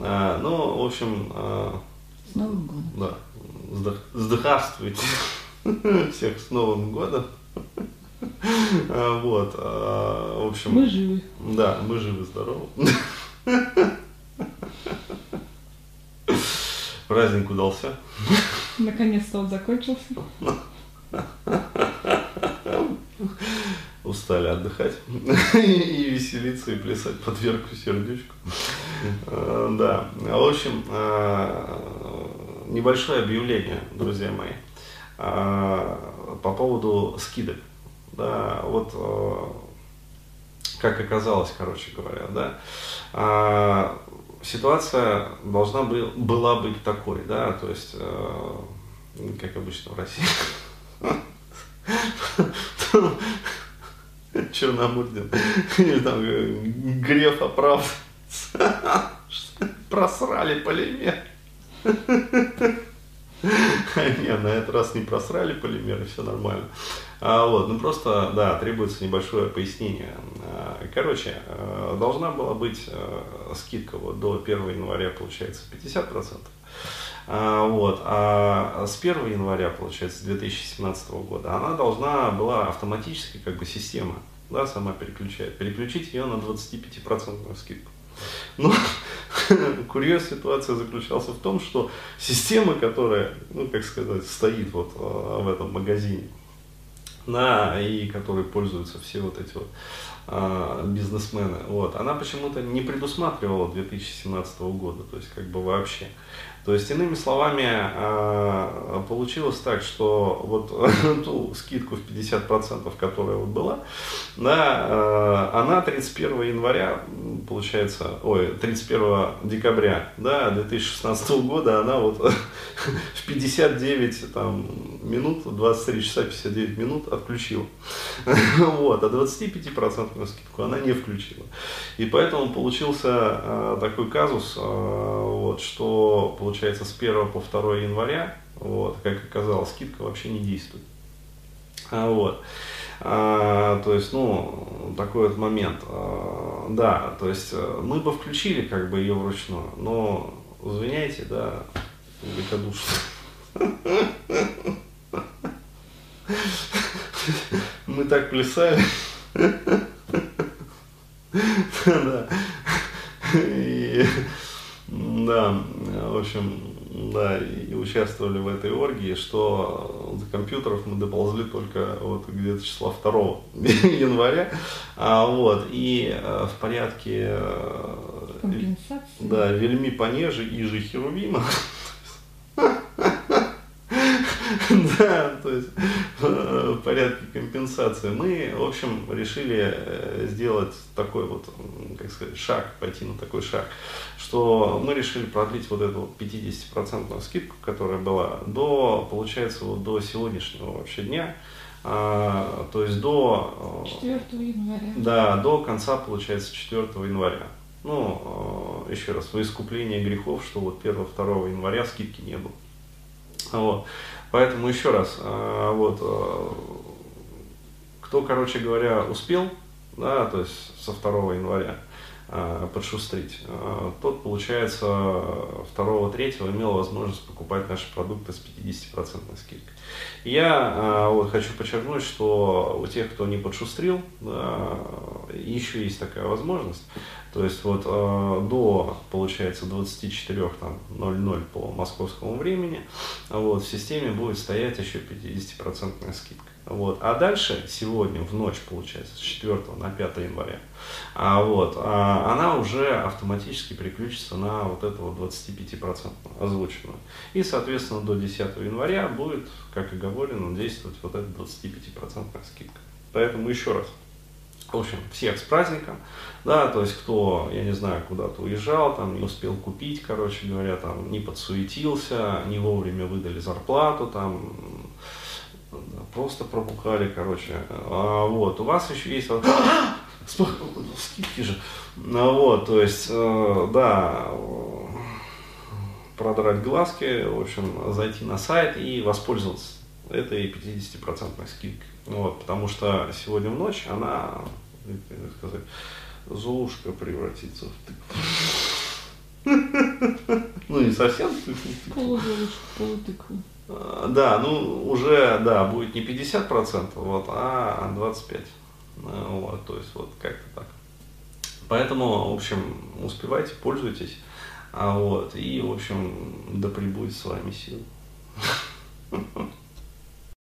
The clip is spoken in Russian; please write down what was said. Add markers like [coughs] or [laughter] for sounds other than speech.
А, ну, в общем, а, С Новым годом. да, сдох- здравствуйте [laughs] всех с Новым годом. А, [laughs] Вот, в общем, Мы живы. да, мы живы, здоровы. [laughs] Праздник удался. Наконец-то он закончился. Устали отдыхать и веселиться, и плясать под верку сердечку. Э, Да, в общем, э, небольшое объявление, друзья мои, э, по поводу скидок. Да, вот как оказалось, короче говоря, да, ситуация должна бы- была быть такой, да, то есть, как обычно в России, [laughs] Черномырдин, [laughs] или там Греф что [laughs] просрали полимер. [laughs] Не, на этот раз не просрали полимеры, все нормально. А, вот, ну просто, да, требуется небольшое пояснение. А, Короче, э, должна была быть э, скидка вот до 1 января, получается, 50%. А, вот, а с 1 января, получается, 2017 года, она должна была автоматически, как бы, система, да, сама переключать, переключить ее на 25% скидку. Но [laughs] курьез ситуация заключался в том, что система, которая, ну, как сказать, стоит вот э, в этом магазине, да, и которой пользуются все вот эти вот а, бизнесмены, вот, она почему-то не предусматривала 2017 года, то есть как бы вообще. То есть, иными словами, а, получилось так, что вот ту [laughs] скидку в 50%, которая вот была, да, а, она 31 января, получается, ой, 31 декабря, да, 2016 года, она вот [laughs] в 59 там, минут, 23 часа 59 минут отключила. [laughs] Вот, а 25% скидку она не включила. И поэтому получился а, такой казус, а, вот, что получается с 1 по 2 января, вот, как оказалось, скидка вообще не действует. А, Вот. А, то есть, ну, такой вот момент. А, да, то есть э, мы бы включили как бы ее вручную, но извиняйте, да, великодушно. [laughs] Мы так плясали. Да. И, да, в общем, да, и участвовали в этой оргии, что до компьютеров мы доползли только вот где-то числа 2 [laughs] января. А, вот, и э, в порядке э, да, вельми понеже и же херувима. Да, то есть э, [laughs] в порядке компенсации. Мы, в общем, решили э, сделать такой вот, как сказать, шаг, пойти на такой шаг, что мы решили продлить вот эту вот 50% скидку, которая была, до, получается, вот до сегодняшнего вообще дня, А, то есть до э, 4 января. да, до конца, получается, 4 января. Ну, э, еще раз, во искупление грехов, что вот 1-2 января скидки не было. Вот. Поэтому еще раз, э, вот, э, кто, короче говоря, успел, да, то есть со 2 января э, подшустрить, тот, получается, 2-3 имел возможность покупать наши продукты с 50% скидкой. Я вот хочу подчеркнуть, что у тех, кто не подшустрил, да, еще есть такая возможность. То есть вот э, до, получается, 24.00 по московскому времени вот, в системе будет стоять еще 50% скидка. Вот. А дальше, сегодня, в ночь, получается, с 4 на 5 января, а, вот, а, она уже автоматически переключится на вот эту вот 25% озвученную. И, соответственно, до 10 января будет, как и говорено, действовать вот эта 25% скидка. Поэтому еще раз, в общем, всех с праздником, да, то есть кто, я не знаю, куда-то уезжал, там не успел купить, короче говоря, там не подсуетился, не вовремя выдали зарплату, там просто пробукали, короче. А, вот, у вас еще есть вот, [coughs] скидки же. Ну, вот, то есть, э, да, продрать глазки, в общем, зайти на сайт и воспользоваться этой 50% скидкой. Вот, потому что сегодня в ночь она, как сказать, Золушка превратится в тыкву. Ну, не совсем. Полуголушку, полутыкву. А, Да, ну, уже, да, будет не 50%, вот, а 25%. Ну, Вот, то есть, вот как-то так. Поэтому, в общем, успевайте, пользуйтесь. А вот, и, в общем, да пребудет с вами сила. [laughs]